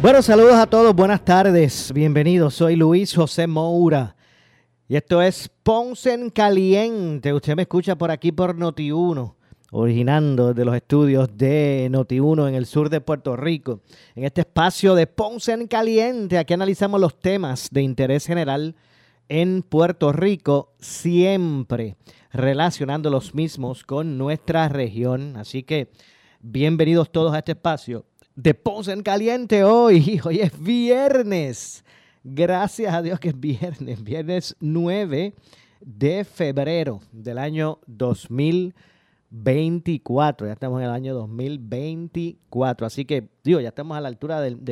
Bueno, saludos a todos, buenas tardes, bienvenidos. Soy Luis José Moura y esto es Ponce en Caliente. Usted me escucha por aquí por Noti1, originando de los estudios de Noti1 en el sur de Puerto Rico. En este espacio de Ponce en Caliente, aquí analizamos los temas de interés general en Puerto Rico, siempre relacionando los mismos con nuestra región. Así que bienvenidos todos a este espacio de Ponce en Caliente hoy. Hoy es viernes. Gracias a Dios que es viernes. Viernes 9 de febrero del año 2024. Ya estamos en el año 2024. Así que, digo, ya estamos a la altura del,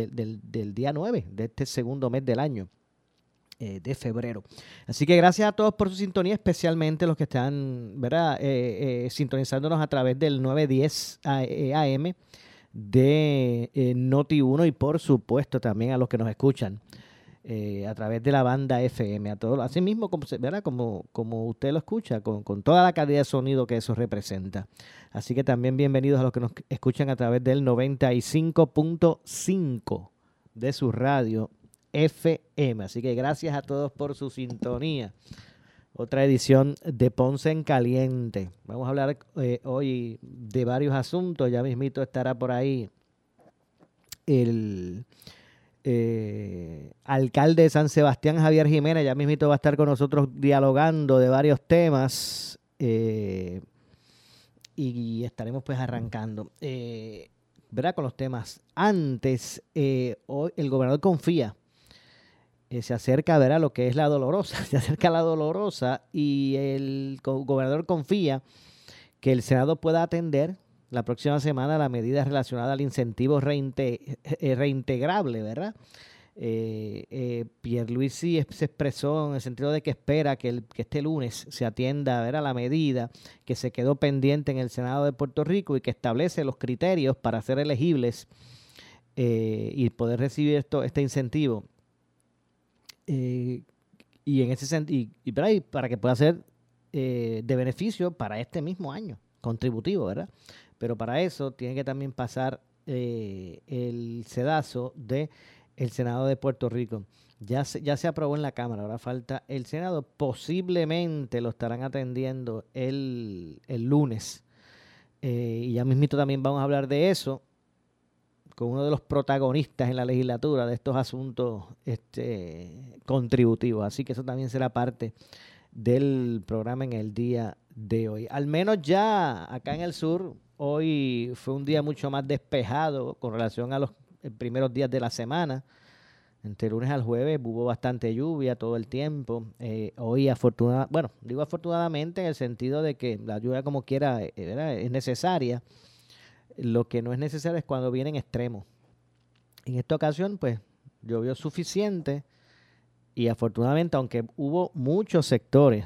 día 9 de este segundo mes del año. Eh, de febrero. Así que gracias a todos por su sintonía, especialmente los que están ¿verdad? Eh, eh, sintonizándonos a través del 910 AM de eh, Noti1 y por supuesto también a los que nos escuchan eh, a través de la banda FM, a todos, así mismo como, ¿verdad? como, como usted lo escucha, con, toda la calidad de sonido que eso representa. Así que también bienvenidos a los que nos escuchan a través del 95.5 de su radio FM. Así que gracias a todos por su sintonía otra edición de Ponce en Caliente. Vamos a hablar eh, hoy de varios asuntos. Ya mismito estará por ahí el eh, alcalde de San Sebastián, Javier Jiménez. Ya mismito va a estar con nosotros dialogando de varios temas. Eh, y estaremos pues arrancando. ¿Verdad? Con los temas. Antes, hoy el gobernador confía eh, se acerca a ver a lo que es la dolorosa, se acerca a la dolorosa y el gobernador confía que el Senado pueda atender la próxima semana la medida relacionada al incentivo eh, reintegrable, ¿verdad? Eh, eh, Pierluisi se expresó en el sentido de que espera que, el, que este lunes se atienda a, ver, a la medida que se quedó pendiente en el Senado de Puerto Rico y que establece los criterios para ser elegibles y poder recibir esto, este incentivo eh, y en ese sentido, y, para que pueda ser eh, de beneficio para este mismo año, contributivo, ¿verdad? Pero para eso tiene que también pasar eh, el sedazo de el Senado de Puerto Rico. Ya se, ya se aprobó en la Cámara, ahora falta el Senado. Posiblemente lo estarán atendiendo el, el lunes. y ya mismito también vamos a hablar de eso con uno de los protagonistas en la legislatura de estos asuntos este, contributivos. Así que eso también será parte del programa en el día de hoy. Al menos ya acá en el sur, hoy fue un día mucho más despejado con relación a los eh, primeros días de la semana. Entre lunes al jueves hubo bastante lluvia todo el tiempo. Eh, hoy afortunadamente, bueno, digo afortunadamente en el sentido de que la lluvia como quiera eh, es necesaria lo que no es necesario es cuando vienen extremos. En esta ocasión, pues, llovió suficiente y afortunadamente, aunque hubo muchos sectores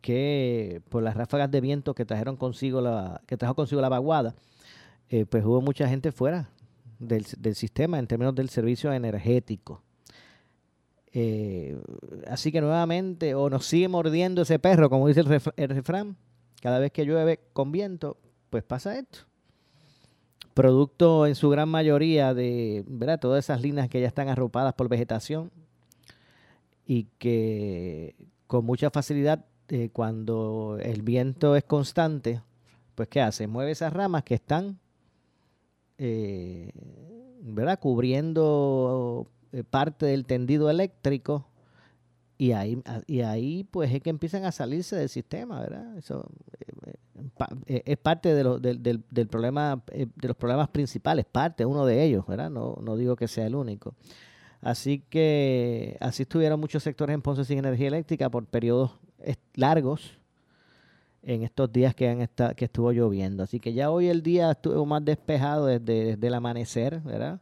que por las ráfagas de viento que trajeron consigo la, que trajo consigo la vaguada, eh, pues hubo mucha gente fuera del, sistema en términos del servicio energético. Eh, así que nuevamente, o nos sigue mordiendo ese perro, como dice el, el refrán, cada vez que llueve con viento, pues pasa esto producto en su gran mayoría de ¿verdad? todas esas líneas que ya están arropadas por vegetación y que con mucha facilidad eh, cuando el viento es constante, pues ¿qué hace? Mueve esas ramas que están eh, ¿verdad? cubriendo eh, parte del tendido eléctrico y ahí, y ahí pues es que empiezan a salirse del sistema, ¿verdad? Eso eh, es parte de lo, del, del, problema, eh, de los problemas principales, parte, uno de ellos, ¿verdad? No, no digo que sea el único. Así que así estuvieron muchos sectores en Ponce sin energía eléctrica por periodos largos en estos días que, han que estuvo lloviendo. Así que ya hoy el día estuvo más despejado desde, desde el amanecer, ¿verdad?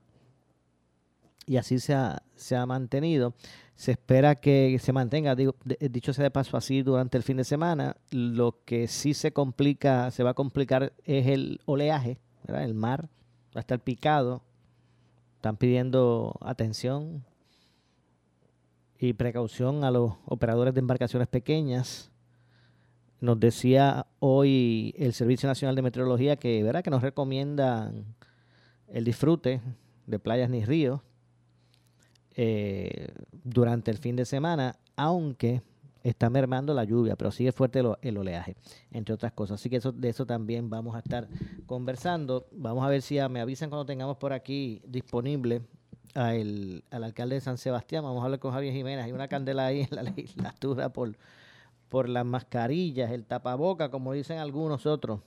Y así se ha, se ha mantenido. Se espera que se mantenga, dicho sea de paso así, durante el fin de semana. Lo que sí se complica, se va a complicar es el oleaje, el mar va a estar picado. Están pidiendo atención y precaución a los operadores de embarcaciones pequeñas. Nos decía hoy el Servicio Nacional de Meteorología que, ¿verdad? que nos recomiendan el disfrute de playas ni ríos eh, durante el fin de semana, aunque está mermando la lluvia, pero sigue fuerte el, oleaje, entre otras cosas. Así que eso, de eso también vamos a estar conversando. Vamos a ver si me avisan cuando tengamos por aquí disponible al alcalde de San Sebastián. Vamos a hablar con Javier Jiménez. Hay una candela ahí en la legislatura por, por las mascarillas, el tapaboca, como dicen algunos otros.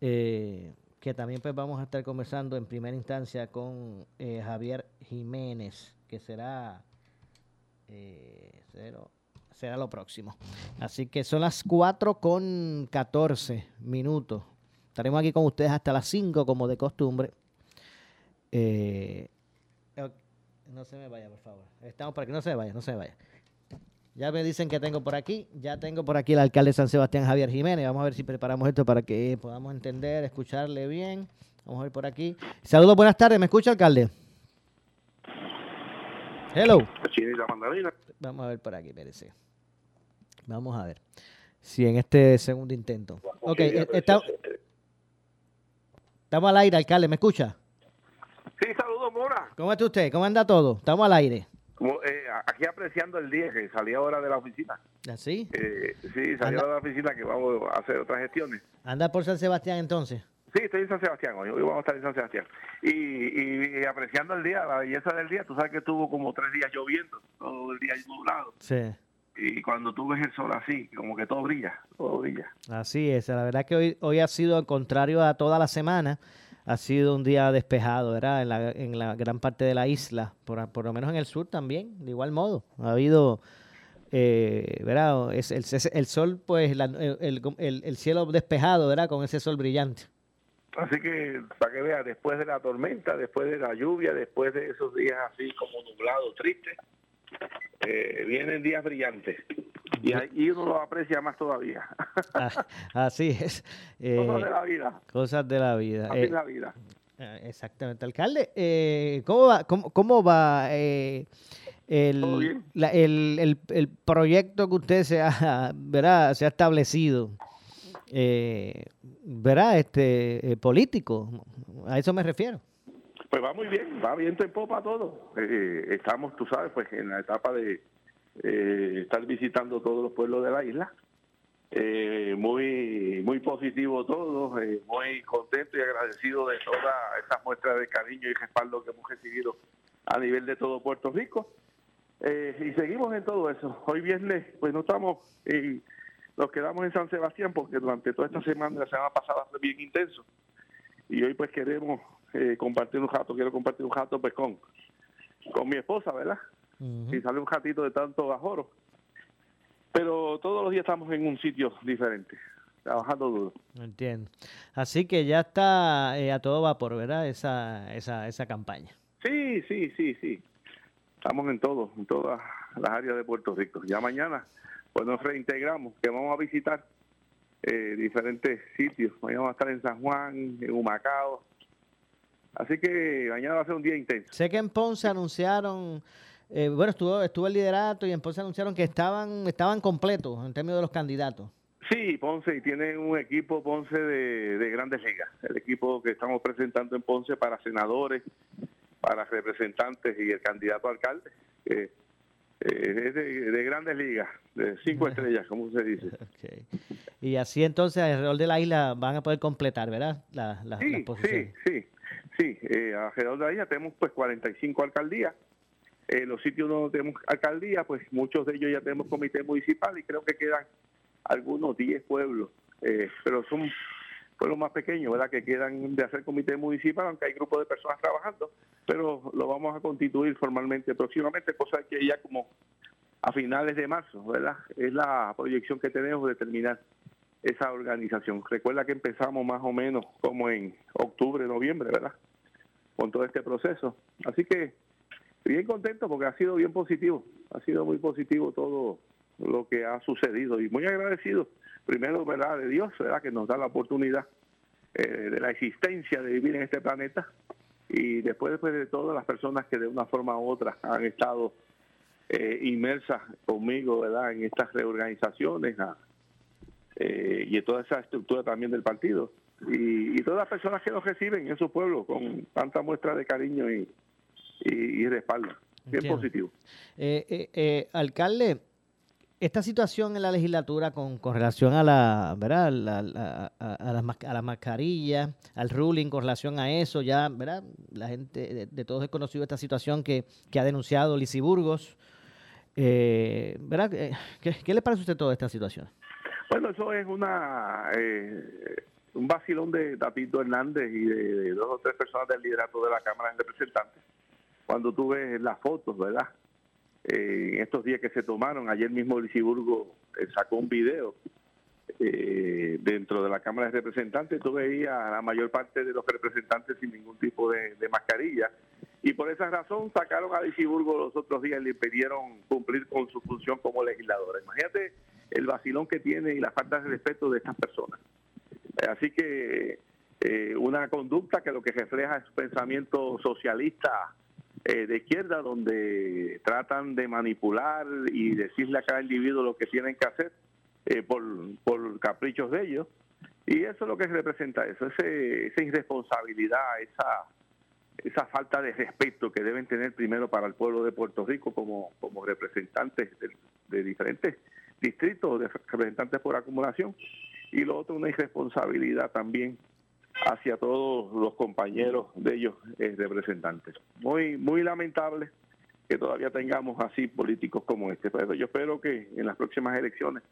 Eh, que también pues vamos a estar conversando en primera instancia con eh, Javier Jiménez, que será eh, será lo próximo. Así que son las 4 con 14 minutos. Estaremos aquí con ustedes hasta las 5 como de costumbre. Eh, no se me vaya, por favor. Estamos por aquí. No se vaya, no se vaya. Ya me dicen que tengo por aquí, ya tengo por aquí el alcalde de San Sebastián, Javier Jiménez. Vamos a ver si preparamos esto para que podamos entender, escucharle bien. Vamos a ver por aquí. Saludos, buenas tardes. ¿Me escucha, alcalde? Hello. Vamos a ver por aquí, espérese. Vamos a ver si en este segundo intento. Ok, eh, estamos al aire, alcalde. ¿Me escucha? Sí, saludos, Mora. ¿Cómo está usted? ¿Cómo anda todo? Estamos al aire. Eh, aquí apreciando el día que salí ahora de la oficina. ¿Así? ¿Ah, eh, sí, salí ahora de la oficina que vamos a hacer otras gestiones. ¿Anda por San Sebastián entonces? Sí, estoy en San Sebastián hoy. Hoy vamos a estar en San Sebastián. Y, apreciando el día, la belleza del día. Tú sabes que estuvo como tres días lloviendo, todo el día nublado. Sí. Y cuando tú ves el sol así, como que todo brilla, todo brilla. Así es. La verdad que hoy, hoy ha sido al contrario a toda la semana ha sido un día despejado, ¿verdad? En la, en la gran parte de la isla, por, por lo menos en el sur también, de igual modo. Ha habido, eh, ¿verdad? Es, el, el, sol, pues, el, el, cielo despejado, ¿verdad? Con ese sol brillante. Así que, para que vea, después de la tormenta, después de la lluvia, después de esos días así como nublados, tristes, eh, vienen días brillantes. Y, ahí uno lo aprecia más todavía. Ah, así es. cosas de la vida. Cosas de la vida. Así es la vida. Eh, exactamente. Alcalde, eh, ¿cómo va, cómo, cómo va eh, el, el, el, proyecto que usted se ha, ¿verdad? Se ha establecido? Eh, ¿Verdad? Este, político. A eso me refiero. Pues va muy bien, va viento en popa todo. estamos, tú sabes, pues en la etapa de eh, estar visitando todos los pueblos de la isla. Eh, muy muy positivo todo, eh, muy contento y agradecido de todas estas muestras de cariño y respaldo que hemos recibido a nivel de todo Puerto Rico. Eh, y seguimos en todo eso. Hoy viernes, pues no estamos, y nos quedamos en San Sebastián porque durante toda esta semana, la semana pasada fue bien intenso. Y hoy pues queremos compartir un rato, quiero compartir un rato pues con, con mi esposa, ¿verdad? y sale un ratito de tanto bajoro. Pero todos los días estamos en un sitio diferente, trabajando duro. Entiendo. Así que ya está eh, a todo vapor, ¿verdad? Esa, esa, esa campaña. Sí, sí, sí, sí. Estamos en todo, en todas las áreas de Puerto Rico. Ya mañana pues nos reintegramos, que vamos a visitar eh, diferentes sitios. Mañana vamos a estar en San Juan, en Humacao. Así que mañana va a ser un día intenso. Sé que en Ponce anunciaron eh, bueno, estuvo, estuvo el liderato y entonces anunciaron que estaban, estaban completos en términos de los candidatos. Sí, Ponce, y tiene un equipo Ponce de, grandes ligas. El equipo que estamos presentando en Ponce para senadores, para representantes y el candidato alcalde. Eh, es de, grandes ligas, de cinco estrellas, como se dice. Y así entonces alrededor de la isla van a poder completar, ¿verdad? La, sí, sí, sí, sí. Eh, alrededor de la isla tenemos pues 45 alcaldías eh, los sitios donde tenemos alcaldía, pues muchos de ellos ya tenemos comité municipal y creo que quedan algunos 10 pueblos, eh, pero son pueblos más pequeños, ¿verdad? Que quedan de hacer comité municipal, aunque hay grupos de personas trabajando, pero lo vamos a constituir formalmente próximamente, cosa que ya como a finales de marzo, ¿verdad? Es la proyección que tenemos de terminar esa organización. Recuerda que empezamos más o menos como en octubre, noviembre, ¿verdad? Con todo este proceso. Así que bien contento porque ha sido bien positivo, ha sido muy positivo todo lo que ha sucedido y muy agradecido, primero, ¿verdad?, de Dios, ¿verdad?, que nos da la oportunidad eh, de la existencia de vivir en este planeta y después, después de todas las personas que de una forma u otra han estado eh, inmersas conmigo, ¿verdad?, en estas reorganizaciones eh, y en toda esa estructura también del partido y, todas las personas que nos reciben en su pueblo con tanta muestra de cariño y, y, respaldo. Bien positivo. Eh, eh, eh, alcalde, esta situación en la legislatura con, con relación a la, ¿verdad? a, a, las, a mascarillas, al ruling con relación a eso, ya, ¿verdad? La gente de, todos es conocido esta situación que, que ha denunciado Lizy Burgos. ¿verdad? ¿Qué, ¿Qué, le parece a usted toda esta situación? Bueno, eso es una un vacilón de David Hernández y de, dos o tres personas del liderato de la Cámara de Representantes. Cuando tú ves las fotos, ¿verdad? Eh, en estos días que se tomaron, ayer mismo Lisiburgo eh, sacó un video eh, dentro de la Cámara de Representantes, tú veías a la mayor parte de los representantes sin ningún tipo de, mascarilla. Y por esa razón sacaron a Lisiburgo los otros días y le impidieron cumplir con su función como legisladora. Imagínate el vacilón que tiene y la falta de respeto de estas personas. Así que eh, una conducta que lo que refleja es un pensamiento socialista eh, de izquierda, donde tratan de manipular y decirle a cada individuo lo que tienen que hacer eh, por, por caprichos de ellos. Y eso es lo que representa eso, ese, esa irresponsabilidad, esa, esa falta de respeto que deben tener primero para el pueblo de Puerto Rico como, como representantes de, diferentes distritos, de representantes por acumulación, y lo otro una irresponsabilidad también hacia todos los compañeros de ellos eh, representantes. Muy muy lamentable que todavía tengamos así políticos como este, pero yo espero que en las próximas elecciones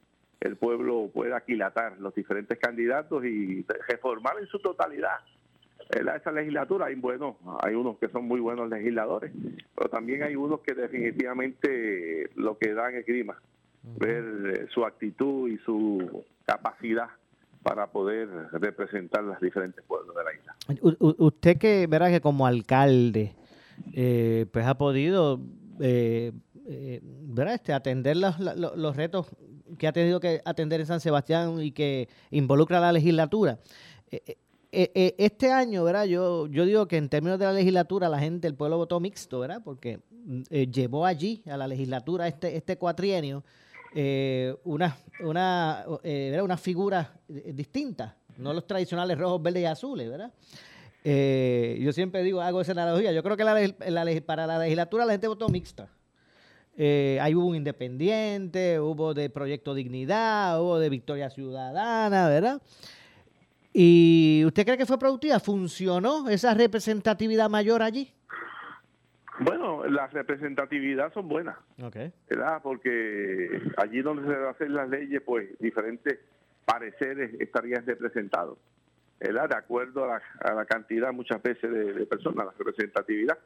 el pueblo pueda aquilatar los diferentes candidatos y reformar en su totalidad esa legislatura. Hay bueno, hay unos que son muy buenos legisladores, pero también hay unos que definitivamente lo que dan es grima ver eh, su actitud y su capacidad para poder representar los diferentes pueblos de la isla. usted que verá que como alcalde eh, pues ha podido eh, eh Este, atender los, los, retos que ha tenido que atender en San Sebastián y que involucra la legislatura. este año, ¿verdad? Yo, yo digo que en términos de la legislatura la gente, el pueblo votó mixto, ¿verdad? Porque llevó allí a la legislatura este, este cuatrienio eh, una, una, eh, una figura eh, distinta, no los tradicionales rojos, verdes y azules, ¿verdad? Eh, yo siempre digo, hago esa analogía, yo creo que para la legislatura la gente votó mixta. ahí hubo un independiente, hubo de Proyecto Dignidad, hubo de Victoria Ciudadana, ¿verdad? ¿Y usted cree que fue productiva? ¿Funcionó esa representatividad mayor allí? Bueno, las representatividad son buenas, ¿verdad? Porque allí donde se hacen las leyes, pues diferentes pareceres estarían representados, ¿verdad? De acuerdo a la, cantidad muchas veces de, personas, la representatividad.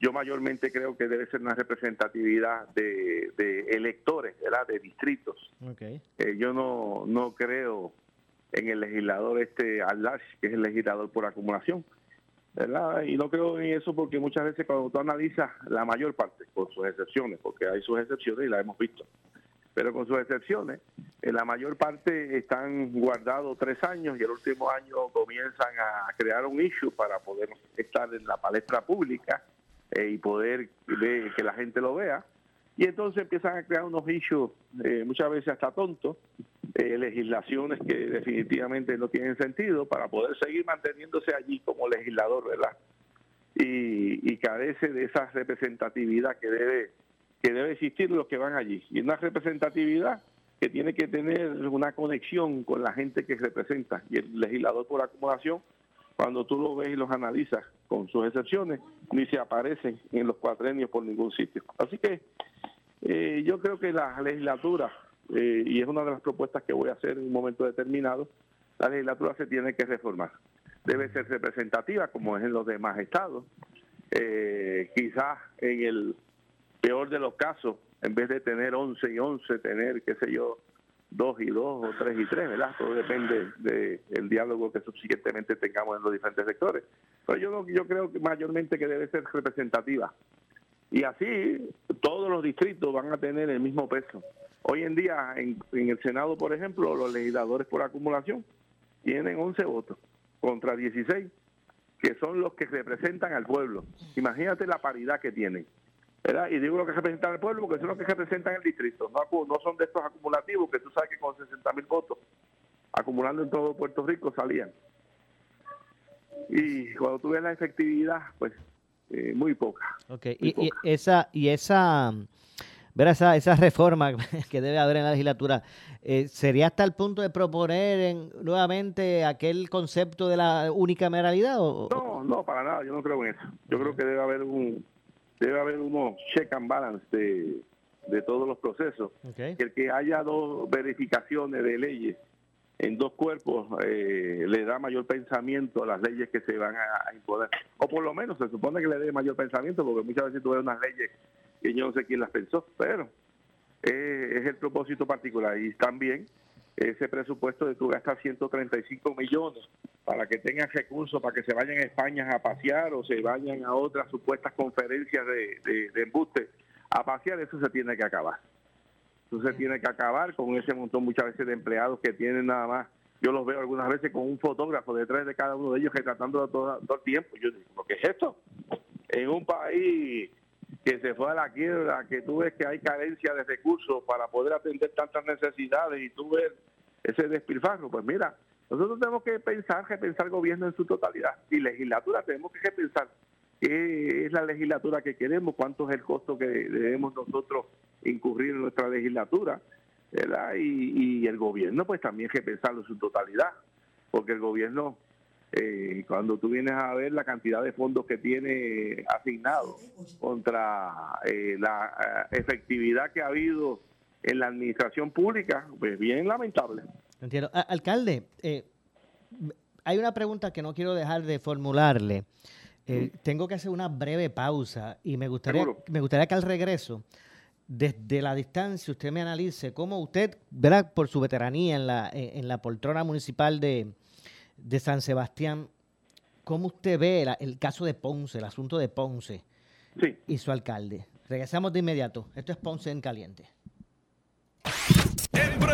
Yo mayormente creo que debe ser una representatividad de, electores, ¿verdad? De distritos. Okay. Eh, yo no, no creo en el legislador este al que es el legislador por acumulación y no creo en eso porque muchas veces cuando tú analizas la mayor parte, con sus excepciones, porque hay sus excepciones y las hemos visto, pero con sus excepciones, en la mayor parte están guardados tres años y el último año comienzan a crear un issue para poder estar en la palestra pública eh, y poder que la gente lo vea. Y entonces empiezan a crear unos issues eh, muchas veces hasta tontos, eh, legislaciones que definitivamente no tienen sentido para poder seguir manteniéndose allí como legislador, ¿verdad? Y, carece de esa representatividad que debe que debe existir los que van allí. Y una representatividad que tiene que tener una conexión con la gente que representa. Y el legislador por acumulación, cuando tú lo ves y los analizas, con sus excepciones, ni se aparecen en los cuatrenios por ningún sitio. Así que eh, yo creo que la legislatura eh, y es una de las propuestas que voy a hacer en un momento determinado, la legislatura se tiene que reformar. Debe ser representativa como es en los demás estados. Eh, quizás en el peor de los casos, en vez de tener 11 y 11, tener, qué sé yo, 2 y 2 o 3 y 3, ¿verdad? Todo depende del diálogo que suficientemente tengamos en los diferentes sectores. Pero yo, yo creo que mayormente que debe ser representativa Y así todos los distritos van a tener el mismo peso. Hoy en día en, en el Senado, por ejemplo, los legisladores por acumulación tienen 11 votos contra 16, que son los que representan al pueblo. Imagínate la paridad que tienen. ¿Verdad? Y digo lo que representan al pueblo porque son los que representan el distrito, no, no son de estos acumulativos que tú sabes que con 60 mil votos, acumulando en todo Puerto Rico, salían. Y cuando tú ves la efectividad, pues eh, muy poca. Ok, Muy y, y esa, y esa, ver esa, esa reforma que debe haber en la legislatura, eh, ¿sería hasta el punto de proponer en- nuevamente aquel concepto de la unicameralidad? O, No, no, para nada, yo no creo en eso. Yo creo que debe haber un debe haber unos check and balance de, de todos los procesos. Que el que haya dos verificaciones de leyes en dos cuerpos eh, le da mayor pensamiento a las leyes que se van a, a imponer. O por lo menos se supone que le dé mayor pensamiento, porque muchas veces tú ves unas leyes que yo no sé quién las pensó, pero eh, es el propósito particular. Y también ese presupuesto de tú gastar 135 millones para que tengan recursos, para que se vayan a España a pasear o se vayan a otras supuestas conferencias de, de, de embuste a pasear, eso se tiene que acabar. Eso se tiene que acabar con ese montón muchas veces de empleados que tienen nada más. Yo los veo algunas veces con un fotógrafo detrás de cada uno de ellos retratando todo, todo el tiempo. Yo digo, ¿qué es esto? En un país que se fue a la quiebra, que tú ves que hay carencia de recursos para poder atender tantas necesidades y tú ves ese despilfarro, pues mira, nosotros tenemos que pensar, repensar gobierno en su totalidad y legislatura tenemos que repensar qué es la legislatura que queremos, cuánto es el costo que debemos nosotros incurrir en nuestra legislatura, ¿verdad? Y, y el gobierno pues también repensarlo en su totalidad, porque el gobierno eh, cuando tú vienes a ver la cantidad de fondos que tiene asignado contra eh, la eh, efectividad que ha habido en la administración pública, pues bien lamentable. Entiendo. A- alcalde, eh, hay una pregunta que no quiero dejar de formularle. Eh, Tengo que hacer una breve pausa y me gustaría, Seguro. me gustaría que al regreso, desde la distancia, usted me analice cómo usted, ¿verdad? por su veteranía en la, en en la poltrona municipal de, de San Sebastián, cómo usted ve la- el caso de Ponce, el asunto de Ponce Sí. y su alcalde. Regresamos de inmediato. Esto es Ponce en Caliente.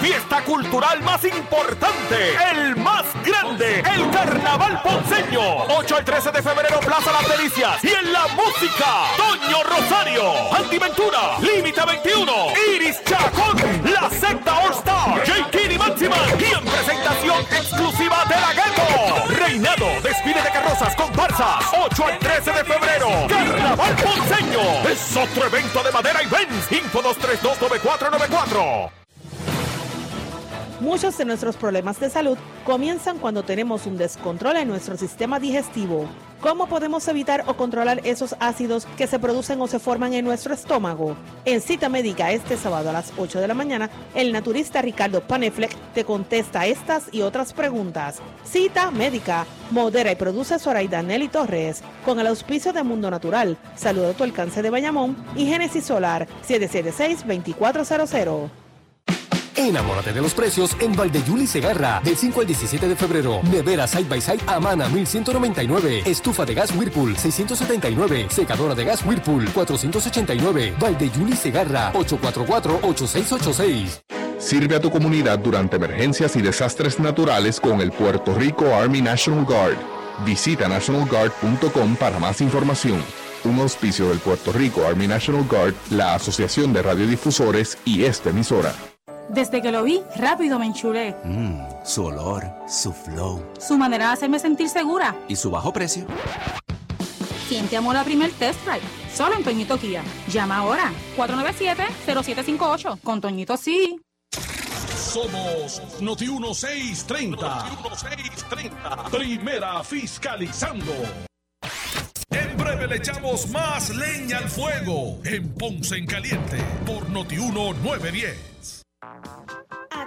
Fiesta cultural más importante, el más grande, el Carnaval Ponceño. 8 al 13 de febrero, Plaza Las Delicias. Y en la música, Toño Rosario, Antiventura, Límite 21, Iris Chacón, La Secta All Star, J. Kid y Máxima. Y en presentación exclusiva de la Ghetto. Reinado, desfile de carrozas, comparsas. 8 al 13 de febrero, Carnaval Ponceño. Es otro evento de madera y Benz. Info 2329494. Muchos de nuestros problemas de salud comienzan cuando tenemos un descontrol en nuestro sistema digestivo. ¿Cómo podemos evitar o controlar esos ácidos que se producen o se forman en nuestro estómago? En cita médica este sábado a las 8 de la mañana, el naturista Ricardo Panefleck te contesta estas y otras preguntas. Cita médica. Modera y produce Zoraida Nelly Torres con el auspicio de Mundo Natural, Salud a tu alcance de Bayamón y Génesis Solar 776-2400. Enamórate de los precios en Valdeyuli Segarra. Del 5 al 17 de febrero. Nevera Side by Side Amana 1199. Estufa de gas Whirlpool 679. Secadora de gas Whirlpool 489. Valdeyuli Segarra 844-8686. Sirve a tu comunidad durante emergencias y desastres naturales con el Puerto Rico Army National Guard. Visita nationalguard.com para más información. Un auspicio del Puerto Rico Army National Guard, la Asociación de Radiodifusores y esta emisora. Desde que lo vi, rápido me enchulé. Mmm, su olor, su flow Su manera de hacerme sentir segura. y su bajo precio. ¿Quién te amó la primer test drive? Solo en Toñito Kia. Llama ahora. 497-0758. Con Toñito sí. Somos Noti 1630. Noti 1630. Primera fiscalizando. En breve le echamos más leña al fuego en Ponce en Caliente por Noti 1910. Bye.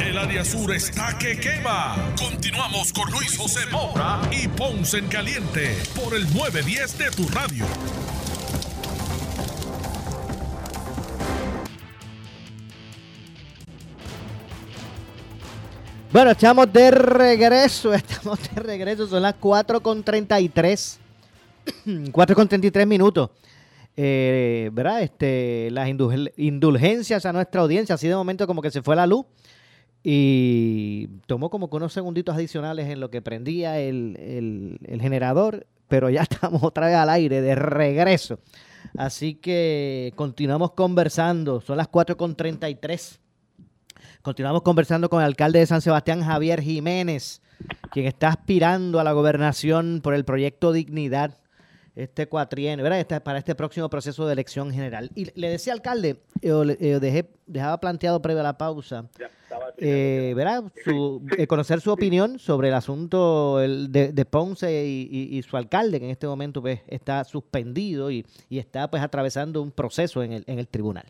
El área sur está que quema. Continuamos con Luis José Moura y Ponce en Caliente por el 910 de tu radio. Bueno, estamos de regreso, estamos de regreso, son las 4 con 33, 4 con 33 minutos. Eh, ¿Verdad? Este, las indul- indulgencias a nuestra audiencia, así de momento como que se fue la luz y tomó como que unos segunditos adicionales en lo que prendía el, el- el generador, pero ya estamos otra vez al aire, de regreso. Así que continuamos conversando, son las 4 con 33. Continuamos conversando con el alcalde de San Sebastián, Javier Jiménez, quien está aspirando a la gobernación por el proyecto Dignidad, este cuatrienio, ¿verdad? Este- para este próximo proceso de elección general. Y le decía, alcalde, yo le- yo dejé, dejaba planteado previo a la pausa, eh, ¿verdad? Su- eh, conocer su opinión sobre el asunto de, de Ponce y, y- y su alcalde, que en este momento pues, está suspendido y, y está pues atravesando un proceso en el, en el tribunal.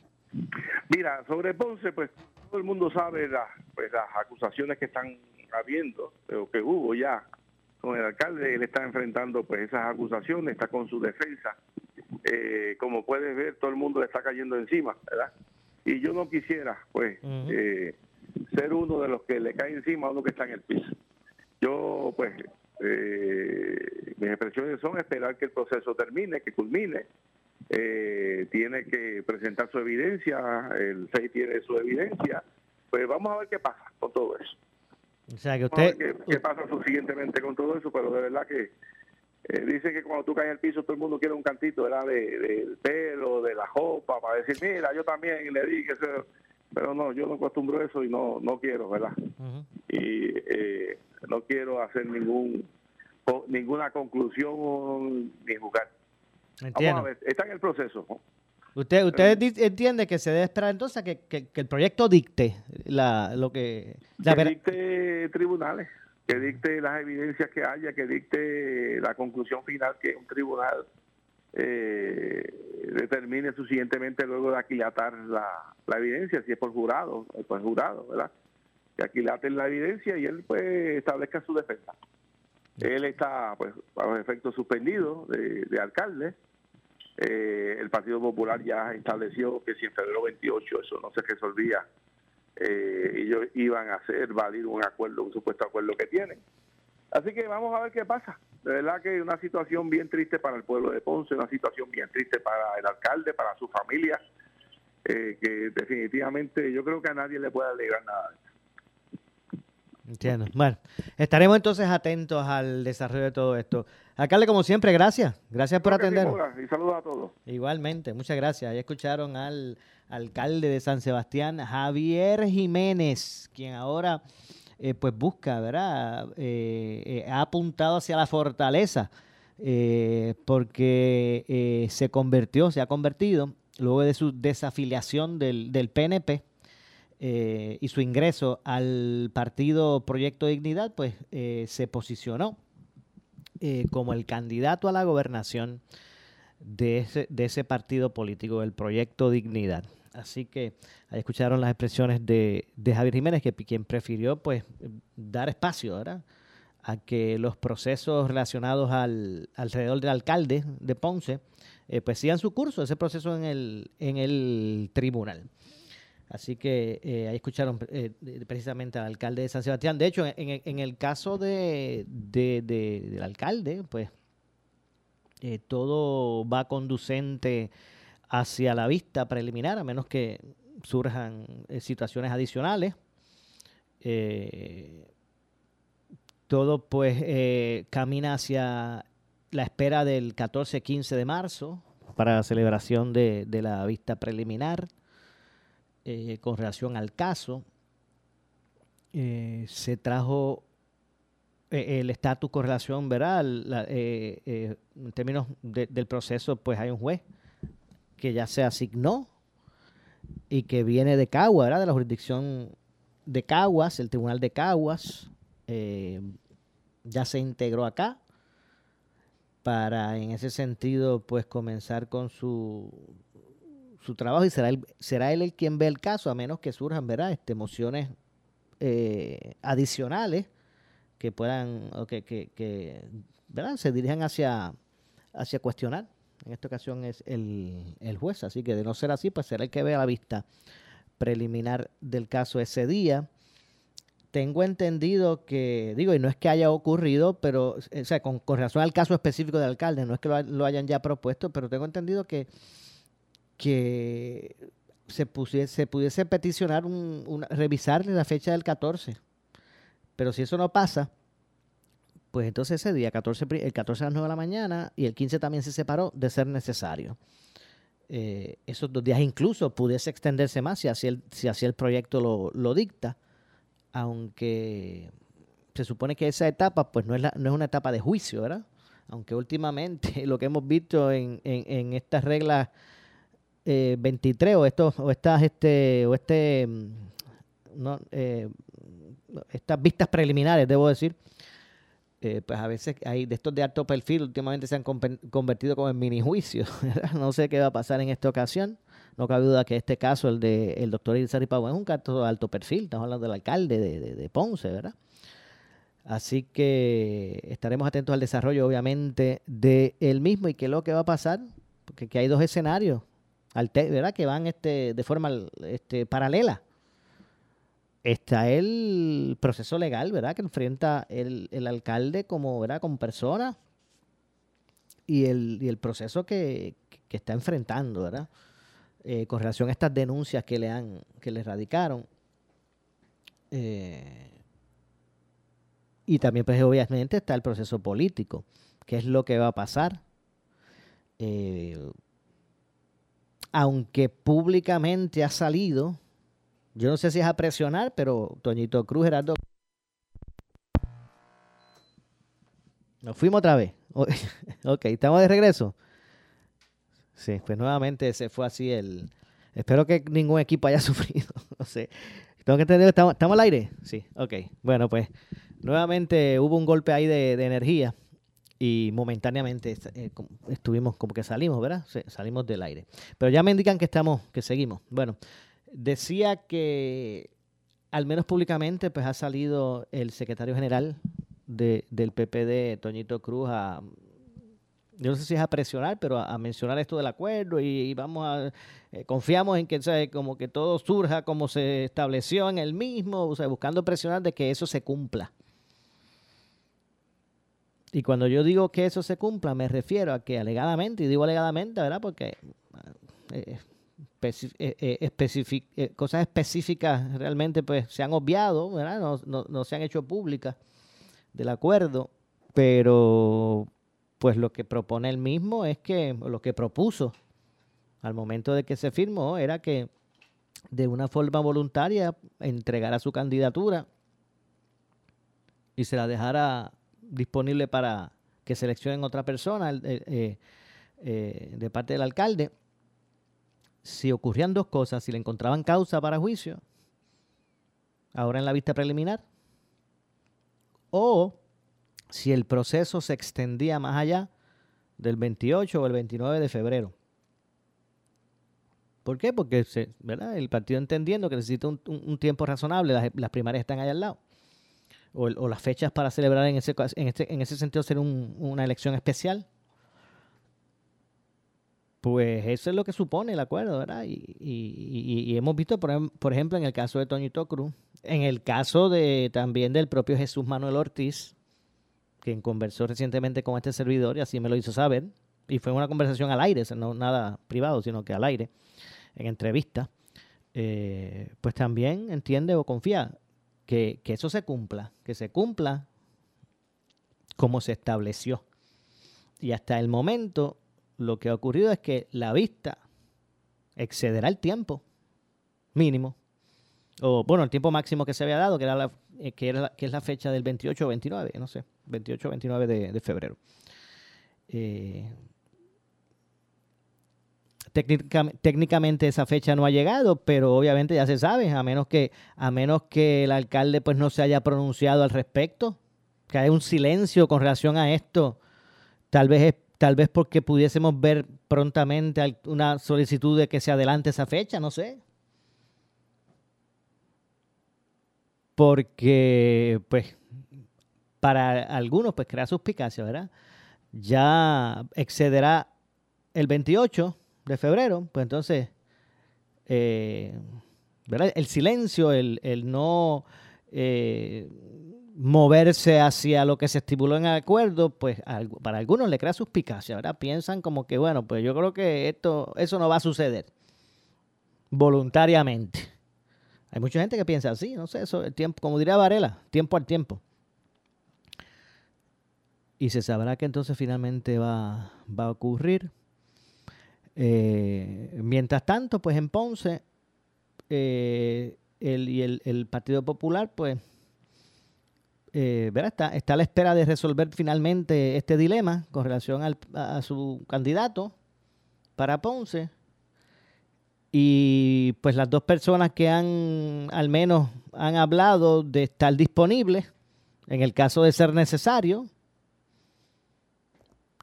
Mira, sobre Ponce, pues todo el mundo sabe la- pues, las acusaciones que están habiendo, o que hubo ya con el alcalde. Él está enfrentando pues esas acusaciones, está con su defensa. Eh, como puedes ver, todo el mundo le está cayendo encima, ¿verdad? Y yo no quisiera, pues, eh, ser uno de los que le cae encima a uno que está en el piso. Yo, pues, eh, mis expresiones son esperar que el proceso termine, que culmine. Eh, tiene que presentar su evidencia, el FEI tiene su evidencia. Pues vamos a ver qué pasa con todo eso. O sea, que usted... qué, qué pasa subsiguientemente con todo eso, pero de verdad que eh, dicen que cuando tú caes al piso todo el mundo quiere un cantito ¿verdad? De, del pelo, de la jopa, para decir, mira, yo también le di que se... Pero no, yo no acostumbro eso y no no quiero, ¿verdad? Y eh, no quiero hacer ningún ninguna conclusión ni jugar. Entiendo. Vamos a ver, está en el proceso. Usted, usted di- entiende que se debe esperar entonces que, que- que el proyecto dicte la, lo que... la que dicte tribunales, que dicte las evidencias que haya, que dicte la conclusión final que un tribunal eh, determine suficientemente luego de aquilatar la, la evidencia, si es por jurado, eh, por jurado, ¿verdad? Que aquilaten la evidencia y él pues establezca su defensa. Él está, pues, a los efectos suspendidos de, de alcalde. Eh, el Partido Popular ya estableció que si en febrero 28 eso no se resolvía, eh, ellos iban a hacer válido un acuerdo, un supuesto acuerdo que tienen. Así que vamos a ver qué pasa. De verdad que una situación bien triste para el pueblo de Ponce, una situación bien triste para el alcalde, para su familia, eh, que definitivamente yo creo que a nadie le puede alegrar nada. Entiendo. Bueno, estaremos entonces atentos al desarrollo de todo esto. Alcalde, como siempre, gracias. Gracias por Creo que sí, atender. Mora, Y saludos a todos. Igualmente, muchas gracias. Ya escucharon al alcalde de San Sebastián, Javier Jiménez, quien ahora eh, pues busca, ¿verdad? Eh, eh, ha apuntado hacia la fortaleza porque eh, se convirtió, se ha convertido, luego de su desafiliación del, del PNP eh, y su ingreso al partido Proyecto Dignidad, pues eh, se posicionó eh, como el candidato a la gobernación de ese, de ese partido político, el Proyecto Dignidad. Así que ahí escucharon las expresiones de, de Javier Jiménez, que quien prefirió pues dar espacio ¿verdad? a que los procesos relacionados al, alrededor del alcalde de Ponce eh, pues sigan su curso, ese proceso en el, en el tribunal. Así que eh, ahí escucharon eh, precisamente al alcalde de San Sebastián. De hecho, en, el- en el caso de, de- de- del alcalde, pues eh, todo va conducente hacia la vista preliminar, a menos que surjan situaciones adicionales. Todo pues camina hacia la espera del 14-15 de marzo para la celebración de la vista preliminar eh, con relación al caso. Eh, se trajo eh, el estatus con relación, ¿verdad? En términos de- del proceso, pues hay un juez que ya se asignó y que viene de Caguas, ¿verdad? De la jurisdicción de Caguas, el Tribunal de Caguas, ya se integró acá para, en ese sentido, pues comenzar con su, su trabajo y será él, será él el quien ve el caso, a menos que surjan, ¿verdad? Este, mociones eh, adicionales que puedan, o que, que, ¿verdad? Se dirijan hacia, hacia cuestionar. En esta ocasión es el, el juez, así que de no ser así, pues será el que vea la vista preliminar del caso ese día. Tengo entendido que, digo, y no es que haya ocurrido, pero, o sea, con, con relación al caso específico del alcalde, no es que lo, lo hayan ya propuesto, pero tengo entendido que, que se, pusiese, se pudiese peticionar, un, una- revisar la fecha del 14. Pero si eso no pasa, pues entonces ese día, 14, pri- el 14 a las 9 de la mañana y el 15 también se separó de ser necesario. Eh, esos dos días incluso pudiese extenderse más si así el, si así el proyecto lo, lo dicta, aunque se supone que esa etapa pues no es, la- no es una etapa de juicio, ¿verdad? Aunque últimamente lo que hemos visto en, en, en estas reglas eh, 23 o estos o estas este o este mm, eh, estas vistas preliminares, debo decir, eh, pues a veces hay de estos de alto perfil, últimamente se han convertido como en mini juicios. No sé qué va a pasar en esta ocasión. No cabe duda que este caso, el de el doctor Irizarry Pavón, es un caso de alto perfil. Estamos hablando del alcalde de, de- Ponce, ¿verdad? Así que estaremos atentos al desarrollo, obviamente, de él mismo y qué es lo que va a pasar, porque que hay dos escenarios, ¿verdad? Que van este, de forma este, paralela está el proceso legal, ¿verdad? Que enfrenta el, el alcalde como, ¿verdad? Como persona y el, y el proceso que, que está enfrentando, ¿verdad? Eh, con relación a estas denuncias que le han, que le radicaron. Eh, y también, pues, obviamente, está el proceso político. ¿Qué es lo que va a pasar? Eh, aunque públicamente ha salido, yo no sé si es a presionar, pero Toñito Cruz, Gerardo. Nos fuimos otra vez. Ok, estamos de regreso. Sí, pues nuevamente se fue así el. Espero que ningún equipo haya sufrido. No sé. Tengo que entender, ¿estamos, ¿estamos al aire? Sí, ok. Bueno, pues nuevamente hubo un golpe ahí de energía y momentáneamente eh, estuvimos como que salimos, ¿verdad? Salimos del aire. Pero ya me indican que estamos, que seguimos. Bueno, decía que al menos públicamente pues ha salido el secretario general de- del PPD, Toñito Cruz, a, yo no sé si es a presionar, pero a, mencionar esto del acuerdo y, vamos a, eh, confiamos en que ¿sabe? como que todo surja como se estableció en el mismo, o sea, buscando presionar de que eso se cumpla. Y cuando yo digo que eso se cumpla, me refiero a que alegadamente, y digo alegadamente, ¿verdad? Porque eh, eh, eh, cosas específicas realmente pues se han obviado, ¿verdad? No, no- no se han hecho públicas del acuerdo, pero pues lo que propone él mismo es que, lo que propuso al momento de que se firmó era que de una forma voluntaria entregara su candidatura y se la dejara disponible para que seleccionen otra persona el- eh, eh, de parte del alcalde. Si ocurrían dos cosas, si le encontraban causa para juicio, ahora en la vista preliminar, o si el proceso se extendía más allá del 28 o el 29 de febrero. ¿Por qué? Porque se- el partido entendiendo que necesita un tiempo razonable, las, las primarias están allá al lado. O, las fechas para celebrar en ese, en este- en ese sentido ser un- una elección especial. Pues eso es lo que supone el acuerdo, ¿verdad? Y, hemos visto, por, em- por ejemplo, en el caso de Toñito Cruz, en el caso de también del propio Jesús Manuel Ortiz, quien conversó recientemente con este servidor y así me lo hizo saber, y fue una conversación al aire, no nada privado, sino que al aire, en entrevista, eh, pues también entiende o confía que, que eso se cumpla, que se cumpla como se estableció. Y hasta el momento lo que ha ocurrido es que la vista excederá el tiempo mínimo, o bueno, el tiempo máximo que se había dado, que, era la, eh, que, era que es la fecha del 28 o 29, no sé, 28 o 29 de, de febrero. Eh, técnica- técnicamente esa fecha no ha llegado, pero obviamente ya se sabe, a menos que, a menos que el alcalde pues no se haya pronunciado al respecto, que haya un silencio con relación a esto, tal vez es tal vez porque pudiésemos ver prontamente una solicitud de que se adelante esa fecha, no sé. Porque, pues, para algunos, pues, crea suspicacia, ¿verdad? Ya excederá el 28 de febrero, pues entonces, eh. El silencio, el, el no eh, moverse hacia lo que se estipuló en el acuerdo, pues para algunos le crea suspicacia, ¿verdad? Piensan como que, bueno, pues yo creo que esto, eso no va a suceder voluntariamente. Hay mucha gente que piensa así, no sé, eso, el tiempo, como diría Varela, tiempo al tiempo. Y se sabrá que entonces finalmente va, va a ocurrir. Eh, mientras tanto, pues en Ponce, eh, el, y el, el Partido Popular, pues, eh, ¿verdad? Está, está a la espera de resolver finalmente este dilema con relación al- a, a su candidato para Ponce. Y pues las dos personas que han, al menos, han hablado de estar disponibles, en el caso de ser necesario,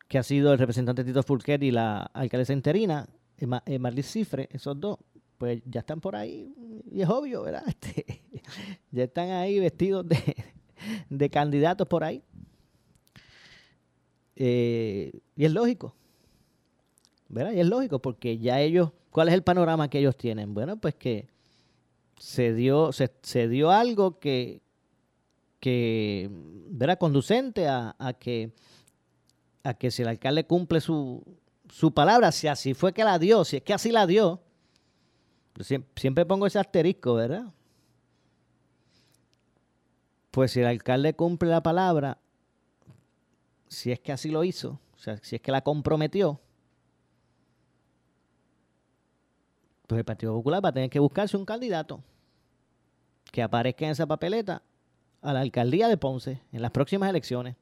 que ha sido el representante Tito Fulquer y la alcaldesa interina, eh, Marlis Cifre, esos dos, pues ya están por ahí, y es obvio, ¿verdad? Este, ya están ahí vestidos de, de candidatos por ahí. Eh, y es lógico, ¿verdad? Y es lógico, porque ya ellos, ¿cuál es el panorama que ellos tienen? Bueno, pues que se dio, se, se dio algo que, que ¿verdad? conducente a, a que a que si el alcalde cumple su, su palabra, si así fue que la dio, si es que así la dio, siempre, pongo ese asterisco, ¿verdad? Pues si el alcalde cumple la palabra, si es que así lo hizo, o sea, si es que la comprometió, pues el Partido Popular va a tener que buscarse un candidato que aparezca en esa papeleta a la alcaldía de Ponce en las próximas elecciones.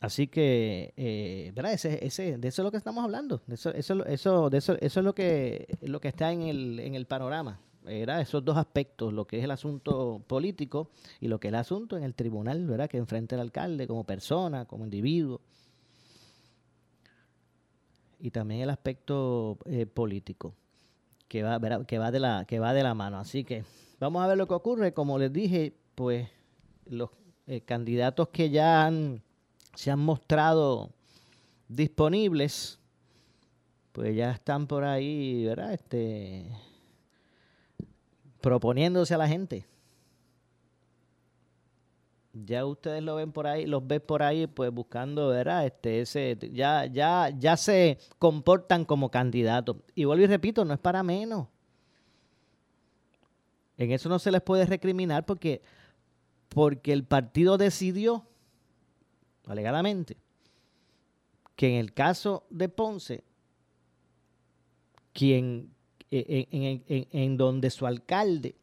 Así que, eh, ¿verdad? Ese, ese, de eso es lo que estamos hablando. De eso, eso, eso, de eso, eso es lo que, lo que está en el, en el panorama. ¿verdad? Esos dos aspectos, lo que es el asunto político y lo que es el asunto en el tribunal, ¿verdad? Que enfrenta el alcalde como persona, como individuo. Y también el aspecto eh, político, que va, ¿verdad? que, va de la, que va de la mano. Así que vamos a ver lo que ocurre. Como les dije, pues los eh, candidatos que ya han se han mostrado disponibles, pues ya están por ahí, ¿verdad? Este, proponiéndose a la gente. Ya ustedes lo ven por ahí, los ven por ahí, pues buscando, ¿verdad? Este, ese, ya, ya, ya se comportan como candidatos. Y vuelvo y repito, no es para menos. En eso no se les puede recriminar porque, porque el partido decidió alegadamente, que en el caso de Ponce, quien en, en- donde su alcalde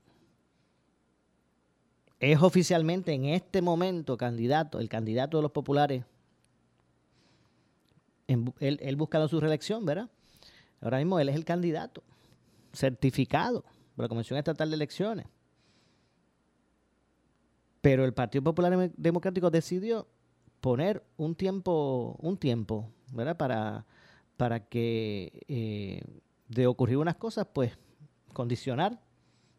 es oficialmente en este momento candidato, el candidato de los populares, él, él buscando su reelección, ¿verdad? Ahora mismo él es el candidato certificado por la Comisión Estatal de Elecciones. Pero el Partido Popular Dem- Democrático decidió poner un tiempo, un tiempo, ¿verdad? Para, para que eh, de ocurrir unas cosas, pues condicionar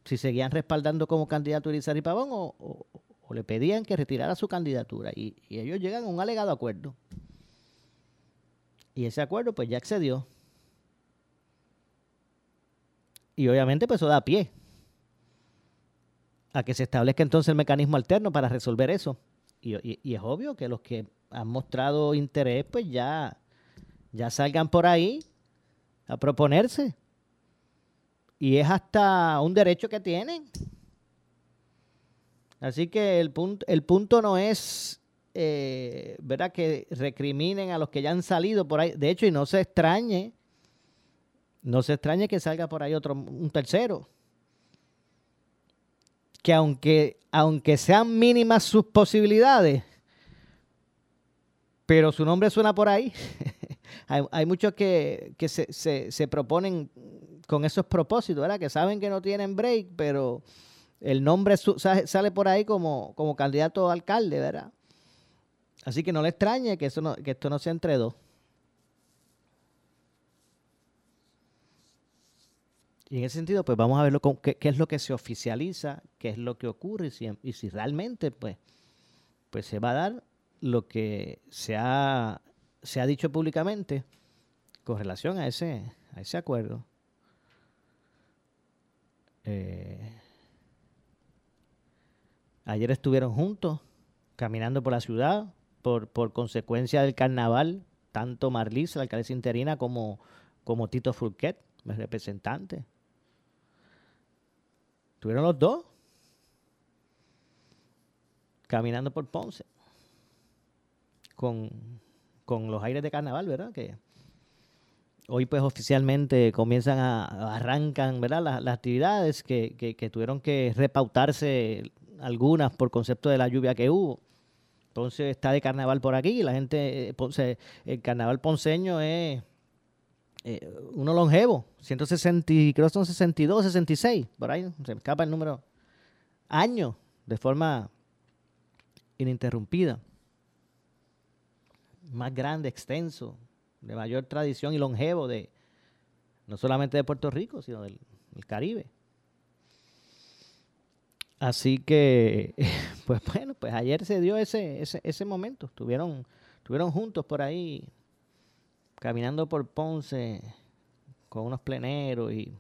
si seguían respaldando como candidato a Irizarry Pavón o, le pedían que retirara su candidatura. Y, y ellos llegan a un alegado acuerdo. Y ese acuerdo pues ya accedió. Y obviamente pues eso da pie a que se establezca entonces el mecanismo alterno para resolver eso. Y, es obvio que los que han mostrado interés, pues ya, ya salgan por ahí a proponerse. y es hasta un derecho que tienen. Así que el punto, el punto no es, eh, ¿verdad? Que recriminen a los que ya han salido por ahí. De hecho, y no se extrañe, no se extrañe que salga por ahí otro, un tercero. Que aunque, aunque sean mínimas sus posibilidades, pero su nombre suena por ahí. hay, muchos que, que se, se, se, proponen con esos propósitos, ¿verdad? Que saben que no tienen break, pero el nombre sale por ahí como, como candidato a alcalde, ¿verdad? Así que no le extrañe que, eso no, que esto no sea entre dos. Y en ese sentido, pues vamos a ver qué, qué, es lo que se oficializa, qué es lo que ocurre y si, y si realmente pues, pues se va a dar lo que se ha, se ha dicho públicamente con relación a ese, a ese acuerdo. Eh, ayer estuvieron juntos, caminando por la ciudad, por, por consecuencia del carnaval, tanto Marlis, la alcaldesa interina, como, como Tito Furquet, el representante. Estuvieron los dos caminando por Ponce con, con los aires de carnaval, ¿verdad? Que hoy pues oficialmente comienzan a, arrancan, ¿verdad? Las, actividades que, que, tuvieron que repautarse algunas por concepto de la lluvia que hubo. Entonces está de carnaval por aquí, la gente, Ponce, el carnaval ponceño es eh, uno longevo, 160, creo que son 62, 66, por ahí, se me escapa el número, años de forma ininterrumpida más grande, extenso, de mayor tradición y longevo de no solamente de Puerto Rico, sino del, Caribe. Así que, pues bueno, pues ayer se dio ese, ese, ese momento. Estuvieron juntos por ahí, caminando por Ponce, con unos pleneros y,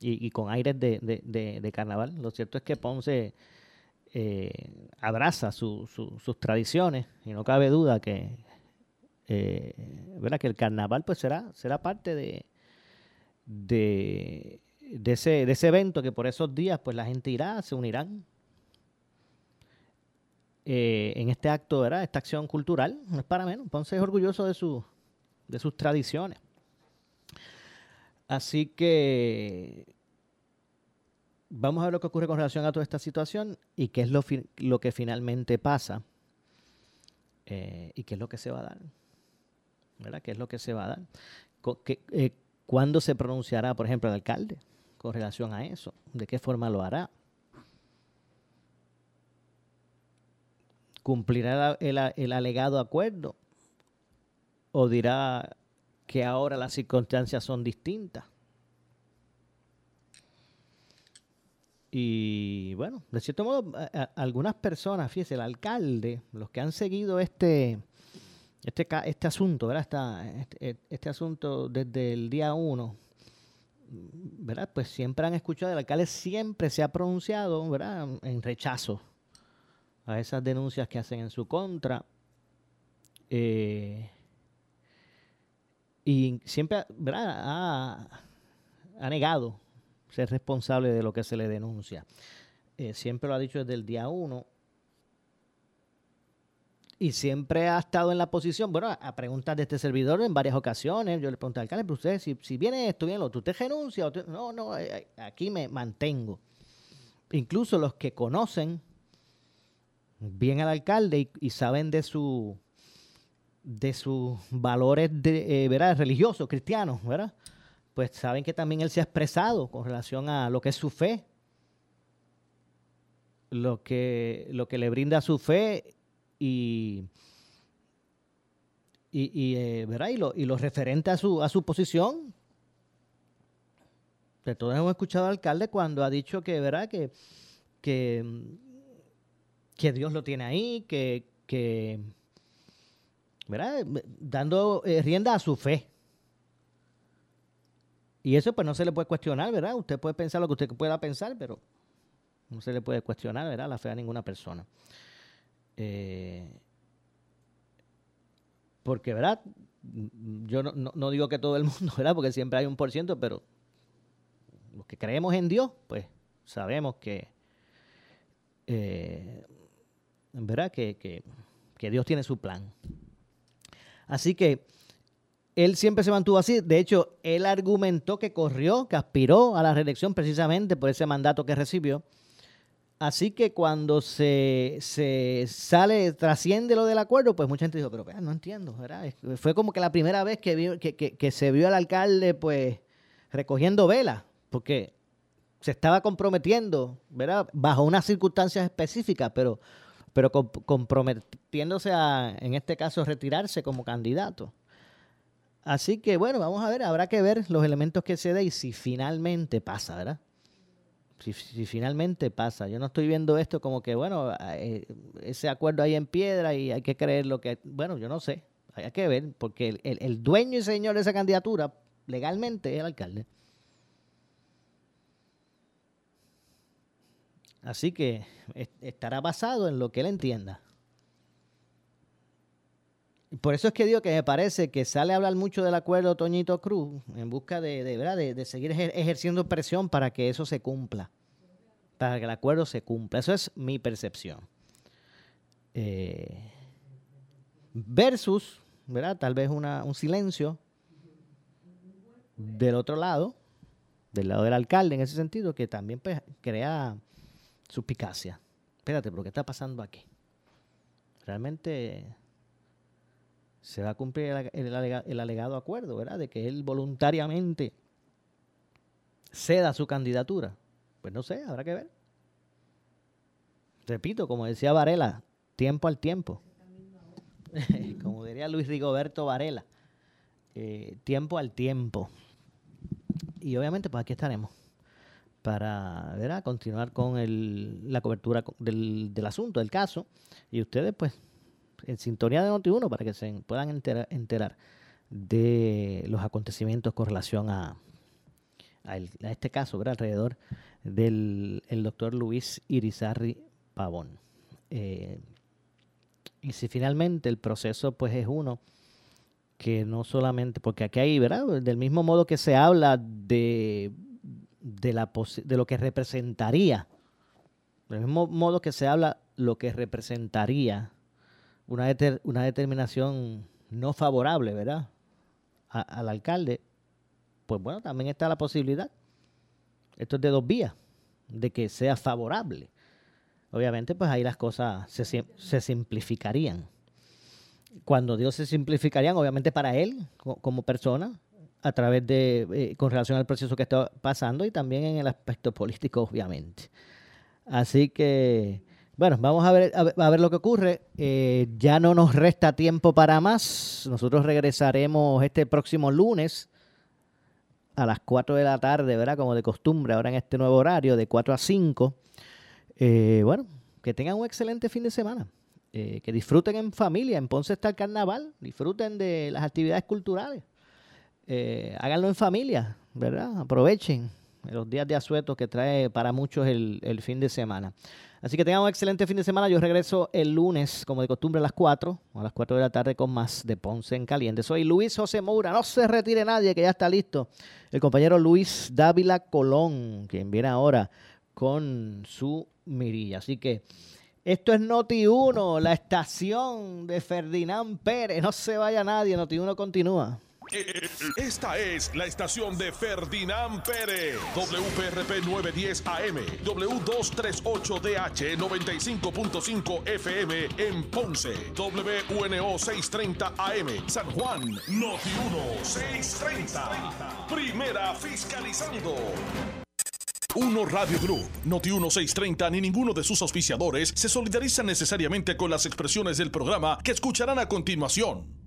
y, con aires de, de, de, carnaval. Lo cierto es que Ponce eh, abraza su, su, sus tradiciones y no cabe duda que eh, que el carnaval pues será, será parte de, de, de, ese, de ese evento que por esos días pues la gente irá, se unirán eh, en este acto, ¿verdad? esta acción cultural, no es para menos, Ponce es orgulloso de, su, de sus tradiciones. Así que vamos a ver lo que ocurre con relación a toda esta situación y qué es lo, lo que finalmente pasa eh, y qué es lo que se va a dar. ¿verdad? ¿Qué es lo que se va a dar? ¿Qué, eh, ¿Cuándo se pronunciará, por ejemplo, el alcalde con relación a eso? ¿De qué forma lo hará? ¿Cumplirá el, el alegado acuerdo? ¿O dirá que ahora las circunstancias son distintas? Y bueno, de cierto modo, algunas personas, fíjese, el alcalde, los que han seguido este, este, este asunto, ¿verdad? Este, este, asunto desde el día uno, ¿verdad? Pues siempre han escuchado, el alcalde siempre se ha pronunciado, ¿verdad? En rechazo a esas denuncias que hacen en su contra. Eh, y siempre. Ha, ha, negado ser responsable de lo que se le denuncia. Eh, siempre lo ha dicho desde el día uno y siempre ha estado en la posición, bueno, a preguntas de este servidor en varias ocasiones, yo le pregunté al alcalde, pero usted, si, si viene esto, viene lo otro, ¿usted renuncia? No, no, eh, aquí me mantengo. Incluso los que conocen bien al alcalde y saben de su de sus valores de, eh, ¿verdad? religiosos, cristianos, ¿verdad? Pues saben que también él se ha expresado con relación a lo que es su fe, lo que, lo que le brinda su fe y, y, y, eh, ¿verdad? y, lo, y referente a su, a su posición. De todos hemos escuchado al alcalde cuando ha dicho que, ¿verdad? Que, que, que Dios lo tiene ahí, que, que ¿verdad? Dando eh, rienda a su fe. Y eso pues no se le puede cuestionar, ¿verdad? Usted puede pensar lo que usted pueda pensar, pero no se le puede cuestionar, ¿verdad? La fe a ninguna persona. Eh, porque, ¿verdad? Yo no, no, digo que todo el mundo, ¿verdad? Porque siempre hay un por ciento, pero los que creemos en Dios, pues sabemos que, eh, ¿verdad? Que, que, que Dios tiene su plan. Así que él siempre se mantuvo así. De hecho, él argumentó que corrió, que aspiró a la reelección precisamente por ese mandato que recibió. Así que cuando se, se sale, trasciende lo del acuerdo, pues mucha gente dijo, pero no entiendo, ¿verdad? Fue como que la primera vez que, que, se vio al alcalde, pues, recogiendo velas, porque se estaba comprometiendo, ¿verdad? Bajo unas circunstancias específicas, pero, pero comprometiéndose a, en este caso, retirarse como candidato. Así que, bueno, vamos a ver, habrá que ver los elementos que se dé y si finalmente pasa, ¿verdad? si, finalmente pasa. Yo no estoy viendo esto como que, bueno, eh, ese acuerdo ahí en piedra y hay que creer lo que... Bueno, yo no sé. Hay que ver, porque el, dueño y señor de esa candidatura legalmente es el alcalde. Así que estará basado en lo que él entienda. Por eso es que digo que me parece que sale a hablar mucho del acuerdo Toñito Cruz en busca de, de, de, seguir ejerciendo presión para que eso se cumpla, para que el acuerdo se cumpla. Eso es mi percepción. Eh, versus, ¿verdad? Tal vez un silencio del otro lado, del lado del alcalde en ese sentido, que también pues, crea suspicacia. Espérate, pero ¿qué está pasando aquí? Realmente se va a cumplir el, alegado acuerdo, ¿verdad? De que él voluntariamente ceda su candidatura. Pues no sé, habrá que ver. Repito, como decía Varela, tiempo al tiempo. como diría Luis Rigoberto Varela, eh, tiempo al tiempo. Y obviamente, pues aquí estaremos para ¿verdad? continuar con el, la cobertura del, del asunto, del caso. Y ustedes, pues, en sintonía de Noti1 para que se puedan enterar, de los acontecimientos con relación a, a, este caso, ¿verdad? alrededor del doctor Luis Irizarri Pavón. Eh, y si finalmente el proceso pues es uno que no solamente, porque aquí hay, ¿verdad? Del mismo modo que se habla de, de, la, de lo que representaría, del mismo modo que se habla lo que representaría una, una determinación no favorable, ¿verdad? al alcalde, pues bueno, también está la posibilidad, esto es de dos vías, de que sea favorable. Obviamente, pues ahí las cosas se, se simplificarían. Cuando Dios se simplificarían, obviamente para él como persona, a través de, eh, con relación al proceso que está pasando y también en el aspecto político, obviamente. Así que bueno, vamos a ver, a ver, lo que ocurre. Eh, ya no nos resta tiempo para más. Nosotros regresaremos este próximo lunes a las 4 de la tarde, ¿verdad? Como de costumbre, ahora en este nuevo horario, de 4 a 5. Eh, bueno, que tengan un excelente fin de semana. Eh, que disfruten en familia. En Ponce está el carnaval. Disfruten de las actividades culturales. Háganlo en familia, ¿verdad? Aprovechen los días de asueto que trae para muchos el, fin de semana. Así que tengan un excelente fin de semana. Yo regreso el lunes, como de costumbre, a las 4, a las 4 de la tarde con más de Ponce en Caliente. Soy Luis José Moura. No se retire nadie, que ya está listo. El compañero Luis Dávila Colón, quien viene ahora con su mirilla. Así que esto es Noti 1, la estación de Ferdinand Pérez. No se vaya nadie, Noti 1 continúa. Esta es la estación de Ferdinand Pérez, WPRP 910 AM, W238DH 95.5 FM en Ponce, WNO 630 AM, San Juan, Noti 1 630. Primera fiscalizando. Uno Radio Group, Noti 1630 ni ninguno de sus auspiciadores se solidarizan necesariamente con las expresiones del programa que escucharán a continuación.